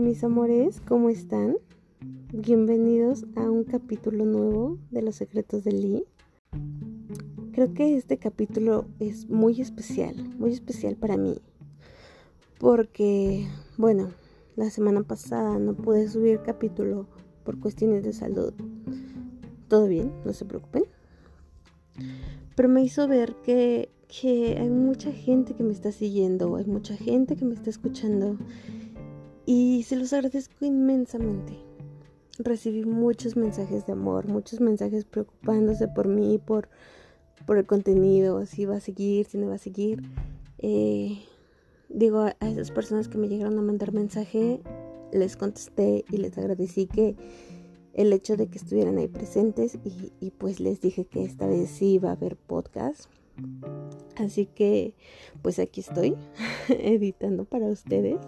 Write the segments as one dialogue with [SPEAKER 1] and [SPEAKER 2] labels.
[SPEAKER 1] Mis amores, ¿cómo están? Bienvenidos a un capítulo nuevo de Los Secretos de Lee. Creo que este capítulo es muy especial, muy especial para mí. Porque, bueno, la semana pasada no pude subir capítulo por cuestiones de salud. Todo bien, no se preocupen. Pero me hizo ver que, que hay mucha gente que me está siguiendo, hay mucha gente que me está escuchando y se los agradezco inmensamente. Recibí muchos mensajes de amor, muchos mensajes preocupándose por mí, por, por el contenido, si va a seguir, si no va a seguir. Eh, digo, a esas personas que me llegaron a mandar mensaje, les contesté y les agradecí que el hecho de que estuvieran ahí presentes y, y pues les dije que esta vez sí iba a haber podcast. Así que pues aquí estoy editando para ustedes.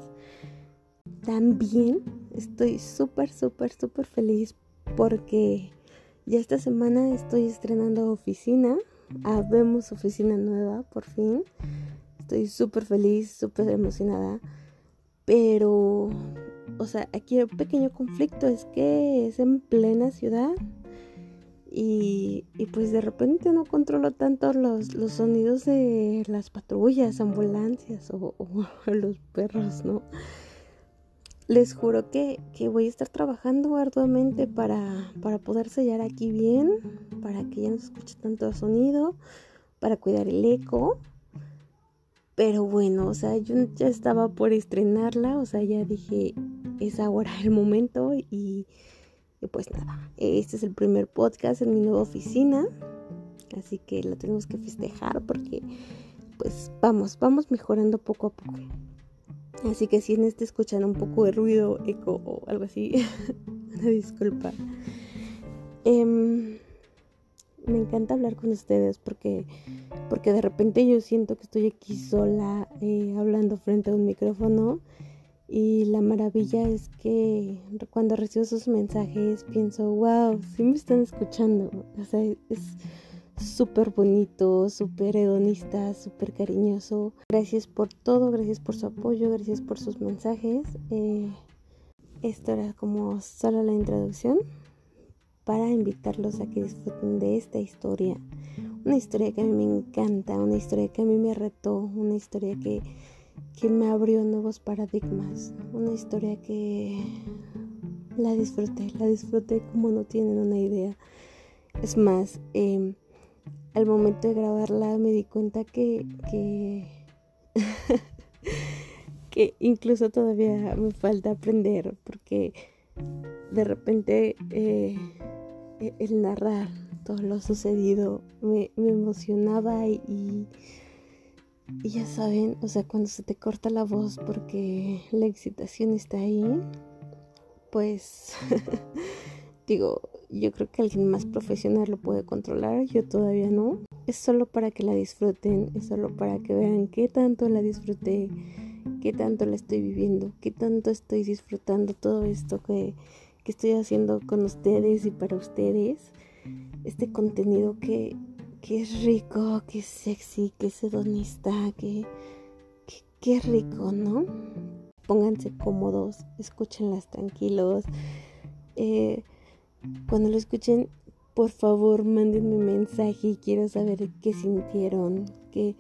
[SPEAKER 1] También estoy súper, súper, súper feliz porque ya esta semana estoy estrenando oficina. Habemos oficina nueva, por fin. Estoy súper feliz, súper emocionada. Pero, o sea, aquí el pequeño conflicto es que es en plena ciudad. Y, y pues de repente no controlo tanto los, los sonidos de las patrullas, ambulancias o, o los perros, ¿no? Les juro que, voy a estar trabajando arduamente para, para poder sellar aquí bien, para que ya no se escuche tanto sonido, para cuidar el eco. Pero bueno, o sea, yo ya estaba por estrenarla, o sea, ya dije, es ahora el momento y, y pues nada, este es el primer podcast en mi nueva oficina, así que lo tenemos que festejar porque pues vamos, vamos mejorando poco a poco. Así que si en este escuchan un poco de ruido, eco o algo así, una disculpa. Em, me encanta hablar con ustedes porque, porque de repente yo siento que estoy aquí sola eh, hablando frente a un micrófono y la maravilla es que cuando recibo sus mensajes pienso, wow, sí me están escuchando. O sea, es súper bonito, súper hedonista, súper cariñoso. Gracias por todo, gracias por su apoyo, gracias por sus mensajes. Eh, esto era como solo la introducción para invitarlos a que disfruten de esta historia. Una historia que a mí me encanta, una historia que a mí me retó, una historia que, que me abrió nuevos paradigmas, una historia que la disfruté, la disfruté como no tienen una idea. Es más, eh, al momento de grabarla me di cuenta que, que, incluso todavía me falta aprender porque de repente eh, e-, el narrar todo lo sucedido me, emocionaba y, y ya saben, o sea, cuando se te corta la voz porque la excitación está ahí, pues digo, yo creo que alguien más profesional lo puede controlar, yo todavía no. Es solo para que la disfruten, es solo para que vean qué tanto la disfruté, qué tanto la estoy viviendo, qué tanto estoy disfrutando todo esto que, que estoy haciendo con ustedes y para ustedes. Este contenido que, que es rico, que es sexy, que es hedonista, que, que, rico, ¿no? Pónganse cómodos, escúchenlas tranquilos. Eh, cuando lo escuchen, por favor, mándenme un mensaje y quiero saber qué sintieron, qué,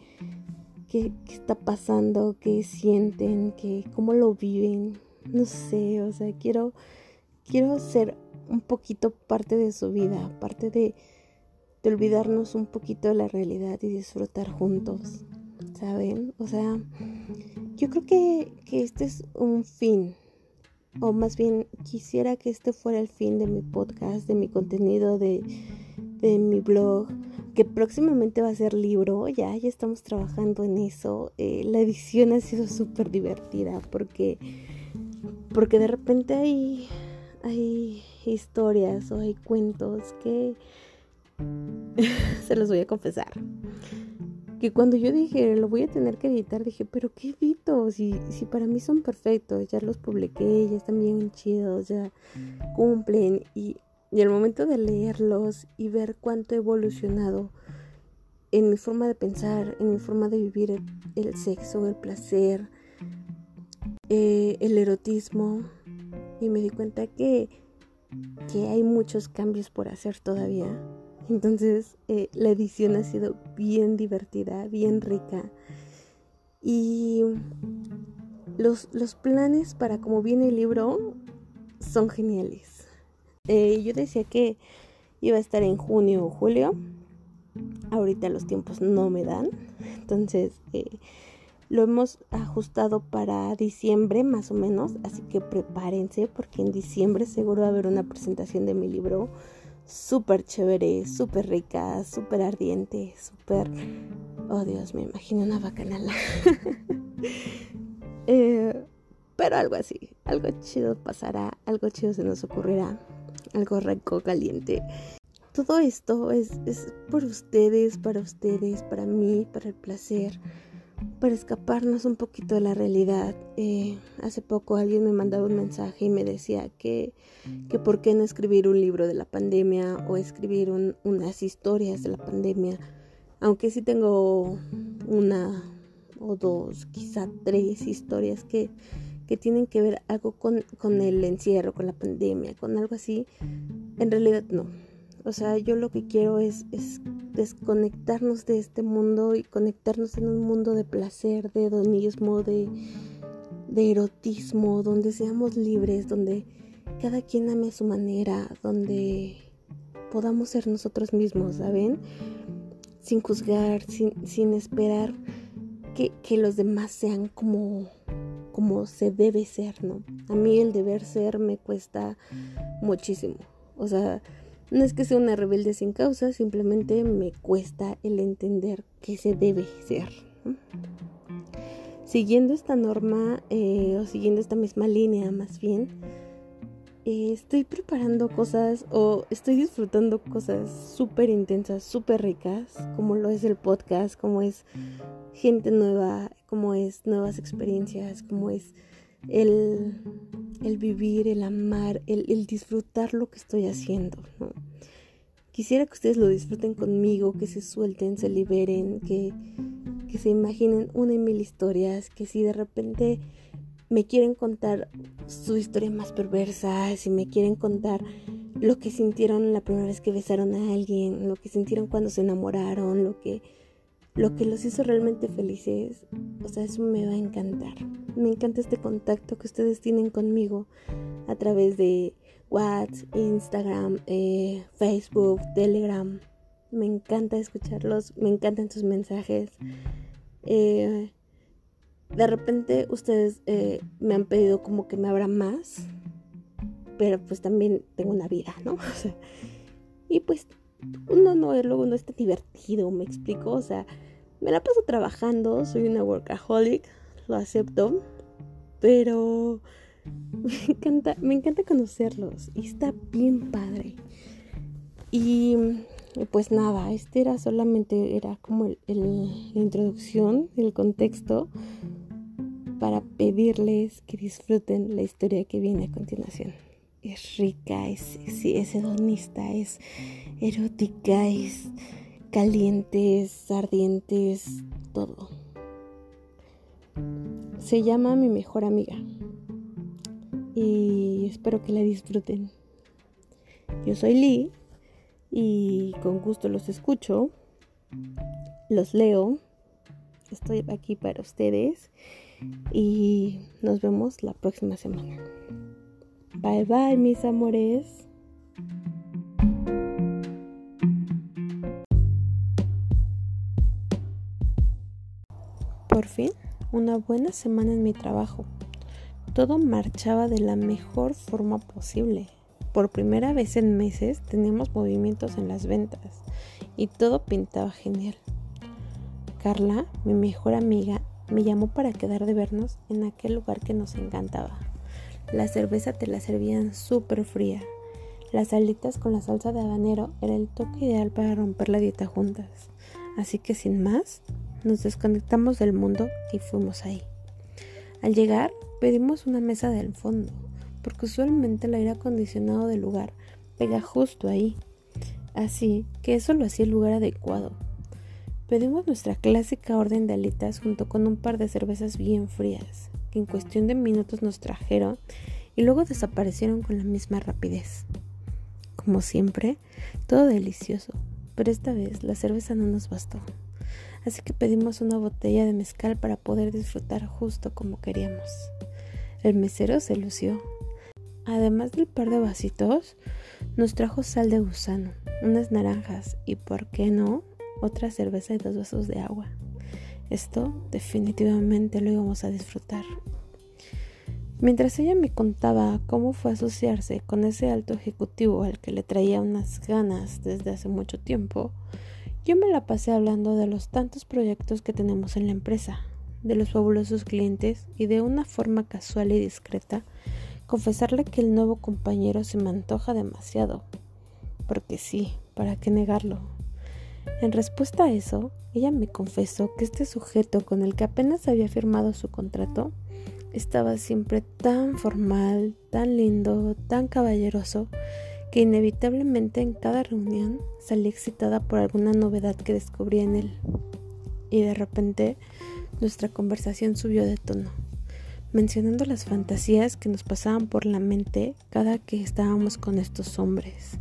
[SPEAKER 1] qué, está pasando, qué sienten, qué, cómo lo viven. No sé, o sea, quiero, quiero ser un poquito parte de su vida, parte de, de olvidarnos un poquito de la realidad y disfrutar juntos, ¿saben? O sea, yo creo que, que este es un fin o más bien quisiera que este fuera el fin de mi podcast, de mi contenido, de, mi blog, que próximamente va a ser libro, ya, ya estamos trabajando en eso. Eh, la edición ha sido súper divertida porque, porque de repente hay, hay historias o hay cuentos que se los voy a confesar que cuando yo dije, lo voy a tener que editar, dije, pero ¿qué edito? Si, si para mí son perfectos, ya los publiqué, ya están bien chidos, ya cumplen. Y, y al momento de leerlos y ver cuánto he evolucionado en mi forma de pensar, en mi forma de vivir el, sexo, el placer, eh, el erotismo, y me di cuenta que, que hay muchos cambios por hacer todavía. Entonces eh, la edición ha sido bien divertida, bien rica. Y los, los planes para cómo viene el libro son geniales. Eh, yo decía que iba a estar en junio o julio. Ahorita los tiempos no me dan. Entonces eh, lo hemos ajustado para diciembre más o menos. Así que prepárense porque en diciembre seguro va a haber una presentación de mi libro súper chévere, súper rica, súper ardiente, súper... Oh Dios, me imagino una bacanala. eh, pero algo así, algo chido pasará, algo chido se nos ocurrirá, algo rico, caliente. Todo esto es, es por ustedes, para ustedes, para mí, para el placer, para escaparnos un poquito de la realidad. Eh, hace poco alguien me mandaba un mensaje y me decía que, que por qué no escribir un libro de la pandemia o escribir unas historias de la pandemia. Aunque sí tengo una o dos, quizá tres historias que que tienen que ver algo con, con el encierro, con la pandemia, con algo así, en realidad no. O sea, yo lo que quiero es, es desconectarnos de este mundo y conectarnos en un mundo de placer, de hedonismo, de, erotismo, donde seamos libres, donde cada quien ame a su manera, donde podamos ser nosotros mismos, ¿saben? Sin juzgar, sin, sin esperar que, que los demás sean como como se debe ser, ¿no? A mí el deber ser me cuesta muchísimo. O sea, no es que sea una rebelde sin causa, simplemente me cuesta el entender que se debe ser. Siguiendo esta norma, eh, o siguiendo esta misma línea más bien, eh, estoy preparando cosas o estoy disfrutando cosas súper intensas, súper ricas, como lo es el podcast, como es gente nueva, como es nuevas experiencias, como es el, el vivir, el amar, el, disfrutar lo que estoy haciendo. Quisiera que ustedes lo disfruten conmigo, que se suelten, se liberen, que, que se imaginen una y mil historias, que si de repente me quieren contar su historia más perversa, si me quieren contar lo que sintieron la primera vez que besaron a alguien, lo que sintieron cuando se enamoraron, lo que lo que los hizo realmente felices, o sea, eso me va a encantar. Me encanta este contacto que ustedes tienen conmigo a través de WhatsApp, Instagram, eh, Facebook, Telegram. Me encanta escucharlos, me encantan sus mensajes. Eh, de repente ustedes eh, me han pedido como que me abra más, pero pues también tengo una vida, ¿no? O sea, y pues uno no, luego no está divertido, me explico, o sea, me la paso trabajando, soy una workaholic, lo acepto, pero me encanta, me encanta conocerlos y está bien padre. Y pues nada, este era solamente, era como el, la introducción, el contexto para pedirles que disfruten la historia que viene a continuación. Es rica, es, es hedonista, es erótica, es caliente, es ardiente, es todo. Se llama Mi mejor amiga y espero que la disfruten. Yo soy Lee y con gusto los escucho, los leo, estoy aquí para ustedes y nos vemos la próxima semana. Bye bye mis amores. Por fin, una buena semana en mi trabajo. Todo marchaba de la mejor forma posible. Por primera vez en meses teníamos movimientos en las ventas y todo pintaba genial. Carla, mi mejor amiga, me llamó para quedar de vernos en aquel lugar que nos encantaba. La cerveza te la servían súper fría. Las alitas con la salsa de habanero era el toque ideal para romper la dieta juntas. Así que sin más, nos desconectamos del mundo y fuimos ahí. Al llegar, pedimos una mesa del fondo, porque usualmente el aire acondicionado del lugar pega justo ahí. Así que eso lo hacía el lugar adecuado Pedimos nuestra clásica orden de alitas junto con un par de cervezas bien frías, que en cuestión de minutos nos trajeron y luego desaparecieron con la misma rapidez. Como siempre, todo delicioso, pero esta vez la cerveza no nos bastó. Así que pedimos una botella de mezcal para poder disfrutar justo como queríamos. El mesero se lució. Además del par de vasitos, nos trajo sal de gusano, unas naranjas y, ¿por qué no?, otra cerveza y dos vasos de agua. Esto definitivamente lo íbamos a disfrutar. Mientras ella me contaba cómo fue asociarse con ese alto ejecutivo al que le traía unas ganas desde hace mucho tiempo, yo me la pasé hablando de los tantos proyectos que tenemos en la empresa, de los fabulosos clientes y de una forma casual y discreta confesarle que el nuevo compañero se me antoja demasiado. Porque sí, ¿para qué negarlo? En respuesta a eso, ella me confesó que este sujeto con el que apenas había firmado su contrato estaba siempre tan formal, tan lindo, tan caballeroso, que inevitablemente en cada reunión salí excitada por alguna novedad que descubrí en él. Y de repente nuestra conversación subió de tono, mencionando las fantasías que nos pasaban por la mente cada que estábamos con estos hombres.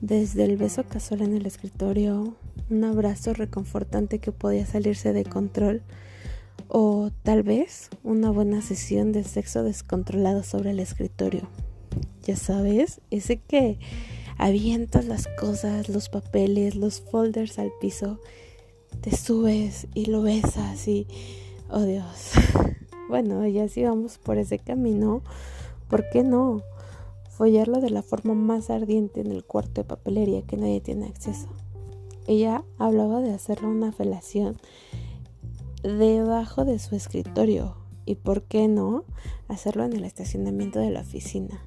[SPEAKER 1] Desde el beso casual en el escritorio, un abrazo reconfortante que podía salirse de control, o tal vez una buena sesión de sexo descontrolado sobre el escritorio. Ya sabes, ese que avientas las cosas, los papeles, los folders al piso, te subes y lo besas y, oh Dios. Bueno, ya si vamos por ese camino, ¿por qué no? Follarlo de la forma más ardiente en el cuarto de papelería que nadie tiene acceso. Ella hablaba de hacerle una felación debajo de su escritorio y por qué no hacerlo en el estacionamiento de la oficina,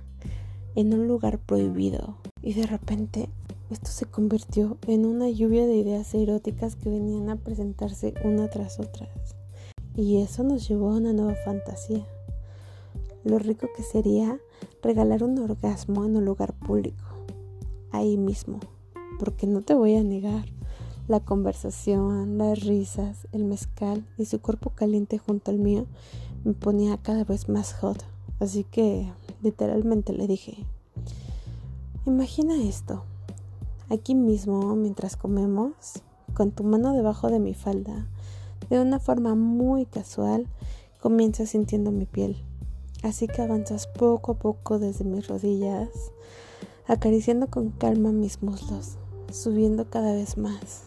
[SPEAKER 1] en un lugar prohibido. Y de repente esto se convirtió en una lluvia de ideas eróticas que venían a presentarse una tras otra. Y eso nos llevó a una nueva fantasía. Lo rico que sería regalar un orgasmo en un lugar público, ahí mismo, porque no te voy a negar, la conversación, las risas, el mezcal y su cuerpo caliente junto al mío me ponía cada vez más hot. Así que literalmente le dije, imagina esto, aquí mismo mientras comemos, con tu mano debajo de mi falda, de una forma muy casual, comienzas sintiendo mi piel. Así que avanzas poco a poco desde mis rodillas, acariciando con calma mis muslos, subiendo cada vez más.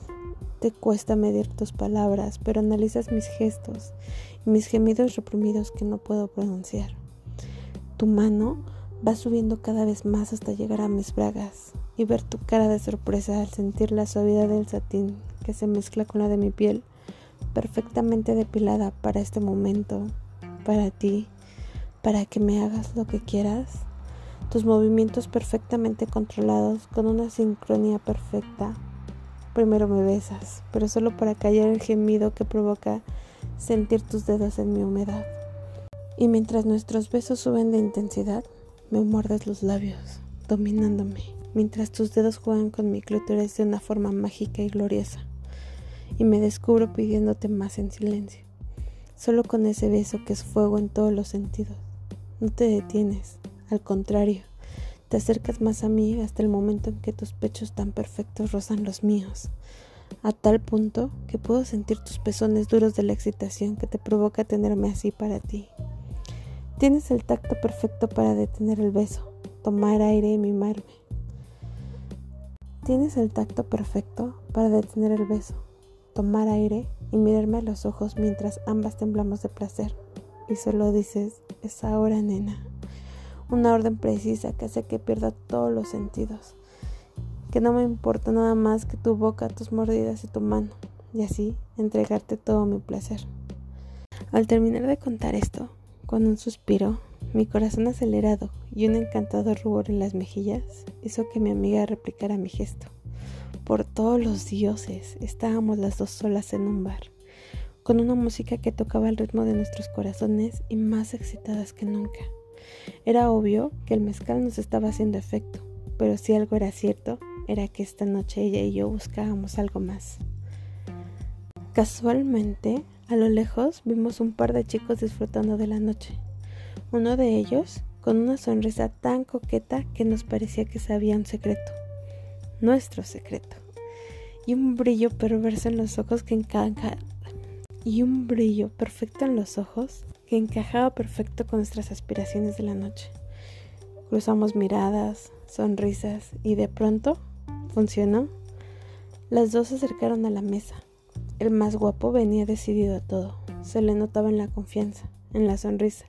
[SPEAKER 1] Te cuesta medir tus palabras, pero analizas mis gestos y mis gemidos reprimidos que no puedo pronunciar. Tu mano va subiendo cada vez más hasta llegar a mis bragas y ver tu cara de sorpresa al sentir la suavidad del satín que se mezcla con la de mi piel, perfectamente depilada para este momento, para ti, para que me hagas lo que quieras. Tus movimientos perfectamente controlados con una sincronía perfecta Primero me besas, pero solo para callar el gemido que provoca sentir tus dedos en mi humedad. Y mientras nuestros besos suben de intensidad, me muerdes los labios, dominándome, mientras tus dedos juegan con mi clítoris de una forma mágica y gloriosa. Y me descubro pidiéndote más en silencio, solo con ese beso que es fuego en todos los sentidos. No te detienes, al contrario, te acercas más a mí hasta el momento en que tus pechos tan perfectos rozan los míos, a tal punto que puedo sentir tus pezones duros de la excitación que te provoca tenerme así para ti. Tienes el tacto perfecto para detener el beso, tomar aire y mimarme. Tienes el tacto perfecto para detener el beso, tomar aire y mirarme a los ojos mientras ambas temblamos de placer. Y solo dices, es ahora, nena una orden precisa que hace que pierda todos los sentidos, que no me importa nada más que tu boca, tus mordidas y tu mano, y así entregarte todo mi placer. Al terminar de contar esto, con un suspiro, mi corazón acelerado y un encantado rubor en las mejillas hizo que mi amiga replicara mi gesto. Por todos los dioses, estábamos las dos solas en un bar, con una música que tocaba el ritmo de nuestros corazones y más excitadas que nunca. Era obvio que el mezcal nos estaba haciendo efecto, pero si algo era cierto, era que esta noche ella y yo buscábamos algo más. Casualmente, a lo lejos vimos un par de chicos disfrutando de la noche. Uno de ellos, con una sonrisa tan coqueta que nos parecía que sabía un secreto, nuestro secreto, y un brillo perverso en los ojos que encaja y un brillo perfecto en los ojos que encajaba perfecto con nuestras aspiraciones de la noche. Cruzamos miradas, sonrisas y de pronto funcionó. Las dos se acercaron a la mesa. El más guapo venía decidido a todo. Se le notaba en la confianza, en la sonrisa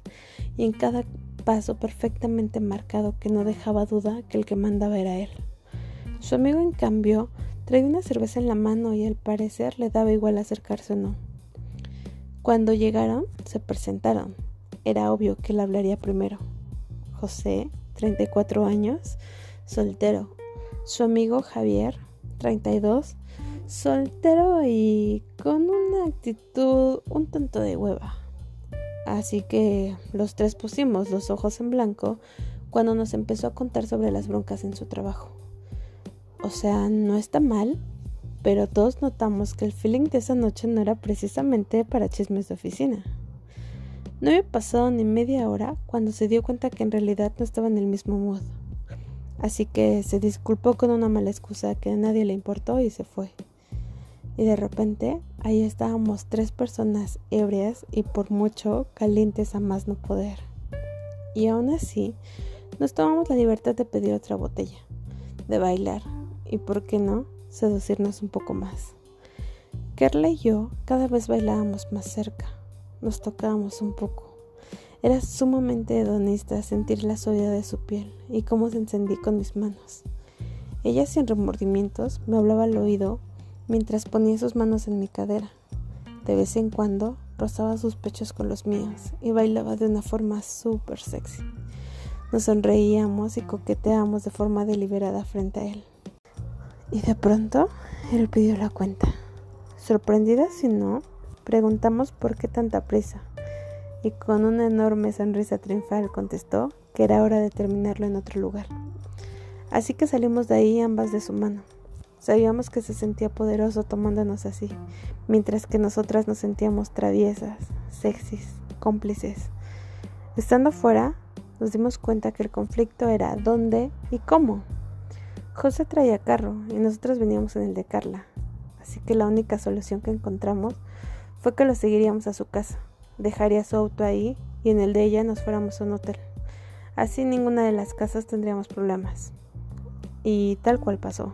[SPEAKER 1] y en cada paso perfectamente marcado que no dejaba duda que el que mandaba era él. Su amigo, en cambio, traía una cerveza en la mano y al parecer le daba igual acercarse o no. Cuando llegaron, se presentaron. Era obvio que él hablaría primero. José, 34 años, soltero. Su amigo Javier, 32, soltero y con una actitud un tanto de hueva. Así que los tres pusimos los ojos en blanco cuando nos empezó a contar sobre las broncas en su trabajo. O sea, no está mal, pero todos notamos que el feeling de esa noche no era precisamente para chismes de oficina. No había pasado ni media hora cuando se dio cuenta que en realidad no estaba en el mismo mood. Así que se disculpó con una mala excusa que a nadie le importó y se fue. Y de repente ahí estábamos tres personas ebrias y por mucho calientes a más no poder. Y aún así nos tomamos la libertad de pedir otra botella, de bailar y, por qué no, seducirnos un poco más. Kerla y yo cada vez bailábamos más cerca, nos tocábamos un poco. Era sumamente hedonista sentir la suavidad de su piel y cómo se encendí con mis manos. Ella sin remordimientos me hablaba al oído mientras ponía sus manos en mi cadera. De vez en cuando rozaba sus pechos con los míos y bailaba de una forma súper sexy. Nos sonreíamos y coqueteábamos de forma deliberada frente a él. Y de pronto él pidió la cuenta. Sorprendidas si no, preguntamos por qué tanta prisa. Y con una enorme sonrisa triunfal contestó que era hora de terminarlo en otro lugar. Así que salimos de ahí ambas de su mano. Sabíamos que se sentía poderoso tomándonos así, mientras que nosotras nos sentíamos traviesas, sexys, cómplices. Estando fuera, nos dimos cuenta que el conflicto era dónde y cómo. José traía carro y nosotros veníamos en el de Carla, así que la única solución que encontramos fue que lo seguiríamos a su casa, dejaría su auto ahí y en el de ella nos fuéramos a un hotel. Así ninguna de las casas tendríamos problemas. Y tal cual pasó.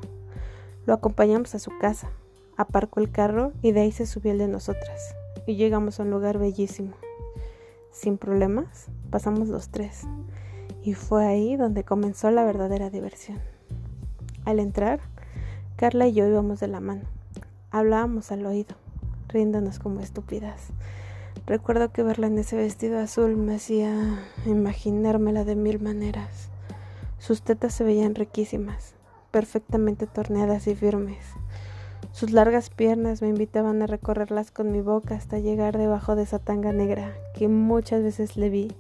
[SPEAKER 1] Lo acompañamos a su casa, aparcó el carro y de ahí se subió el de nosotras. Y llegamos a un lugar bellísimo. Sin problemas, pasamos los tres. Y fue ahí donde comenzó la verdadera diversión. Al entrar, Carla y yo íbamos de la mano. Hablábamos al oído, riéndonos como estúpidas. Recuerdo que verla en ese vestido azul me hacía imaginármela de mil maneras. Sus tetas se veían riquísimas, perfectamente torneadas y firmes. Sus largas piernas me invitaban a recorrerlas con mi boca hasta llegar debajo de esa tanga negra que muchas veces le vi,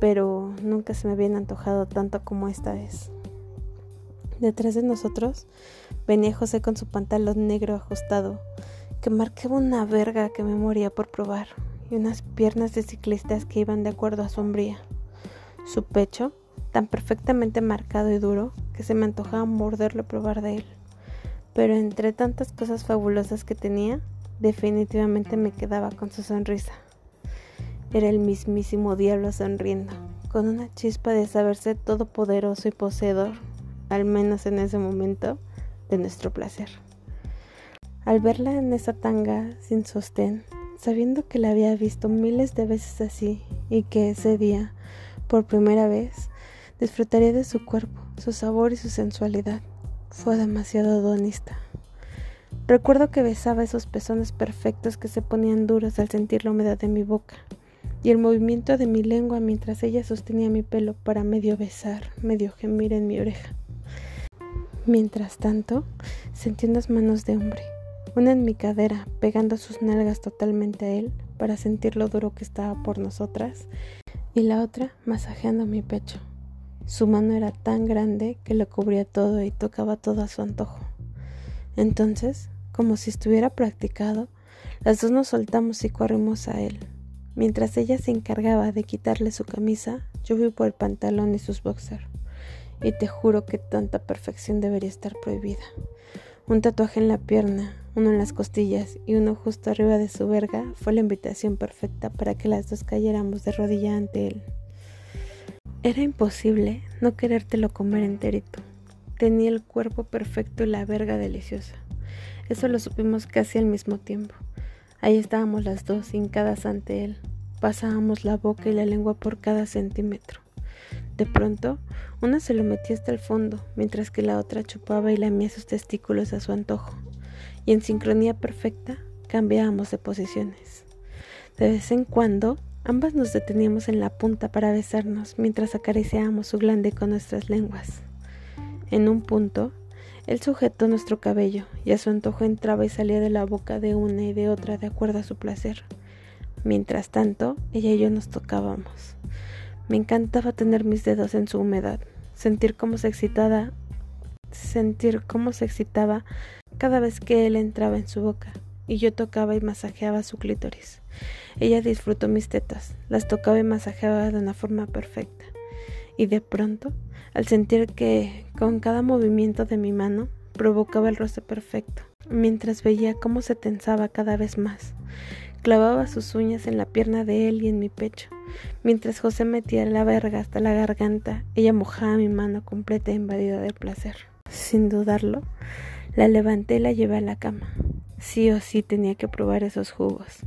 [SPEAKER 1] pero nunca se me habían antojado tanto como esta vez. Detrás de nosotros venía José con su pantalón negro ajustado, que marcaba una verga que me moría por probar, y unas piernas de ciclistas que iban de acuerdo a su hombría. Su pecho, tan perfectamente marcado y duro, que se me antojaba morderlo y probar de él. Pero entre tantas cosas fabulosas que tenía, definitivamente me quedaba con su sonrisa. Era el mismísimo diablo sonriendo, con una chispa de saberse todopoderoso y poseedor al menos en ese momento, de nuestro placer. Al verla en esa tanga sin sostén, sabiendo que la había visto miles de veces así y que ese día, por primera vez, disfrutaría de su cuerpo, su sabor y su sensualidad, fue demasiado adonista. Recuerdo que besaba esos pezones perfectos que se ponían duros al sentir la humedad de mi boca y el movimiento de mi lengua mientras ella sostenía mi pelo para medio besar, medio gemir en mi oreja. Mientras tanto, sentí unas manos de hombre, una en mi cadera, pegando sus nalgas totalmente a él para sentir lo duro que estaba por nosotras, y la otra masajeando mi pecho. Su mano era tan grande que lo cubría todo y tocaba todo a su antojo. Entonces, como si estuviera practicado, las dos nos soltamos y corrimos a él. Mientras ella se encargaba de quitarle su camisa, Yo fui por el pantalón y sus boxers. Y te juro que tanta perfección debería estar prohibida. Un tatuaje en la pierna, uno en las costillas y uno justo arriba de su verga fue la invitación perfecta para que las dos cayéramos de rodilla ante él. Era imposible no querértelo comer enterito. Tenía el cuerpo perfecto y la verga deliciosa. Eso lo supimos casi al mismo tiempo. Ahí estábamos las dos, hincadas ante él. Pasábamos la boca y la lengua por cada centímetro. De pronto, una se lo metía hasta el fondo, mientras que la otra chupaba y lamía sus testículos a su antojo. Y en sincronía perfecta, cambiábamos de posiciones. De vez en cuando, ambas nos deteníamos en la punta para besarnos mientras acariciábamos su glande con nuestras lenguas. En un punto, él sujetó nuestro cabello y a su antojo entraba y salía de la boca de una y de otra de acuerdo a su placer. Mientras tanto, ella y yo nos tocábamos. Me encantaba tener mis dedos en su humedad, sentir cómo se excitaba, sentir cómo se excitaba cada vez que él entraba en su boca y yo tocaba y masajeaba su clítoris. Ella disfrutó mis tetas, las tocaba y masajeaba de una forma perfecta. Y de pronto al sentir que con cada movimiento de mi mano provocaba el roce perfecto, mientras veía cómo se tensaba cada vez más. Clavaba sus uñas en la pierna de él y en mi pecho. Mientras José metía la verga hasta la garganta, ella mojaba mi mano completa e invadida de placer. Sin dudarlo, la levanté y la llevé a la cama. Sí o sí tenía que probar esos jugos.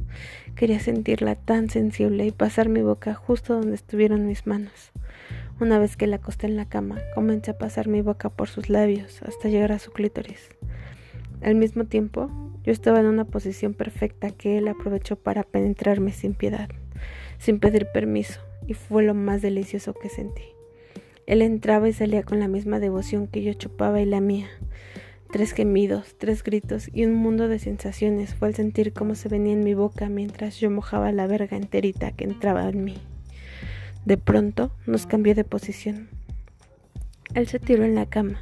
[SPEAKER 1] Quería sentirla tan sensible y pasar mi boca justo donde estuvieron mis manos. Una vez que la acosté en la cama, comencé a pasar mi boca por sus labios hasta llegar a su clítoris. Al mismo tiempo, yo estaba en una posición perfecta que él aprovechó para penetrarme sin piedad, sin pedir permiso, y fue lo más delicioso que sentí. Él entraba y salía con la misma devoción que yo chupaba y la mía. Tres gemidos, tres gritos y un mundo de sensaciones fue al sentir cómo se venía en mi boca mientras yo mojaba la verga enterita que entraba en mí. De pronto nos cambió de posición. Él se tiró en la cama.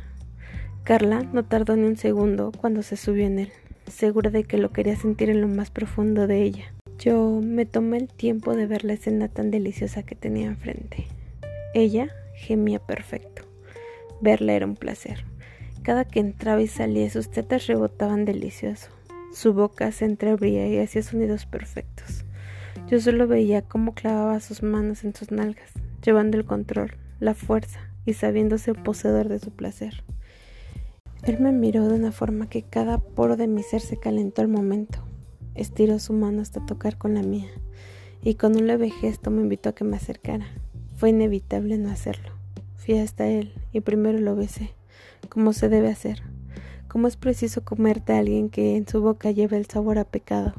[SPEAKER 1] Carla no tardó ni un segundo cuando se subió en él, segura de que lo quería sentir en lo más profundo de ella. Yo me tomé el tiempo de ver la escena tan deliciosa que tenía enfrente. Ella gemía perfecto. Verla era un placer. Cada que entraba y salía sus tetas rebotaban delicioso. Su boca se entreabría y hacía sonidos perfectos. Yo solo veía cómo clavaba sus manos en sus nalgas, llevando el control, la fuerza y sabiéndose poseedor de su placer. Él me miró de una forma que cada poro de mi ser se calentó al momento. Estiró su mano hasta tocar con la mía, y con un leve gesto me invitó a que me acercara. Fue inevitable no hacerlo. Fui hasta él y primero lo besé, como se debe hacer, como es preciso comerte a alguien que en su boca lleva el sabor a pecado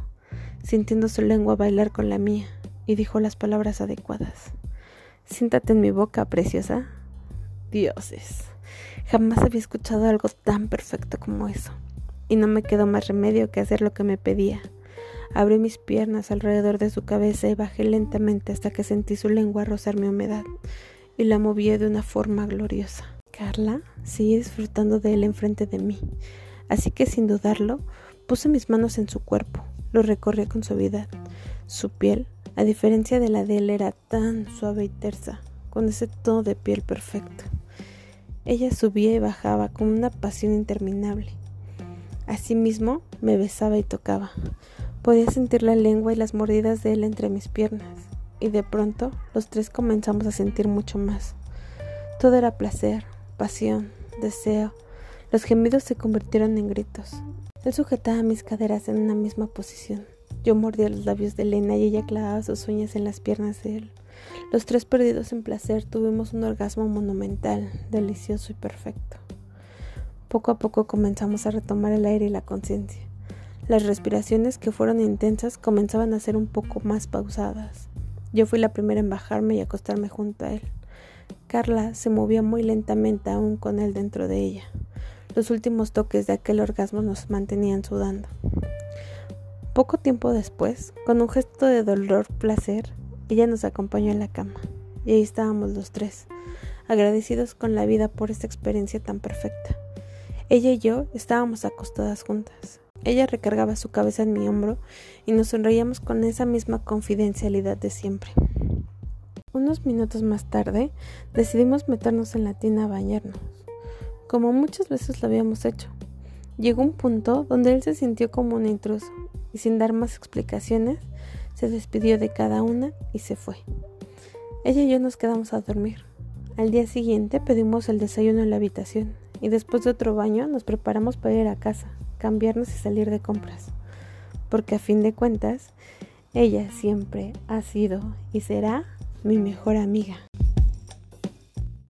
[SPEAKER 1] sintiendo su lengua bailar con la mía, y dijo las palabras adecuadas. Siéntate en mi boca, preciosa. Dioses. Jamás había escuchado algo tan perfecto como eso, y no me quedó más remedio que hacer lo que me pedía. Abrí mis piernas alrededor de su cabeza y bajé lentamente hasta que sentí su lengua rozar mi humedad, y la moví de una forma gloriosa. Carla sigue disfrutando de él enfrente de mí, así que sin dudarlo, puse mis manos en su cuerpo, lo recorría con suavidad. Su piel, a diferencia de la de él, era tan suave y tersa, con ese tono de piel perfecto. Ella subía y bajaba con una pasión interminable. Asimismo, me besaba y tocaba. Podía sentir la lengua y las mordidas de él entre mis piernas, y de pronto los tres comenzamos a sentir mucho más. Todo era placer, pasión, deseo. Los gemidos se convirtieron en gritos. Él sujetaba mis caderas en una misma posición. Yo mordía los labios de Elena y ella clavaba sus uñas en las piernas de él. Los tres perdidos en placer tuvimos un orgasmo monumental, delicioso y perfecto. Poco a poco comenzamos a retomar el aire y la conciencia. Las respiraciones, que fueron intensas, comenzaban a ser un poco más pausadas. Yo fui la primera en bajarme y acostarme junto a él. Carla se movía muy lentamente aún con él dentro de ella. Los últimos toques de aquel orgasmo nos mantenían sudando. Poco tiempo después, con un gesto de dolor placer, ella nos acompañó a la cama, y ahí estábamos los tres, agradecidos con la vida por esta experiencia tan perfecta. Ella y yo estábamos acostadas juntas. Ella recargaba su cabeza en mi hombro y nos sonreíamos con esa misma confidencialidad de siempre. Unos minutos más tarde decidimos meternos en la tina a bañarnos, como muchas veces lo habíamos hecho. Llegó un punto donde él se sintió como un intruso y sin dar más explicaciones se despidió de cada una y se fue. Ella y yo nos quedamos a dormir. Al día siguiente pedimos el desayuno en la habitación y después de otro baño nos preparamos para ir a casa, cambiarnos y salir de compras. Porque a fin de cuentas, ella siempre ha sido y será mi mejor amiga.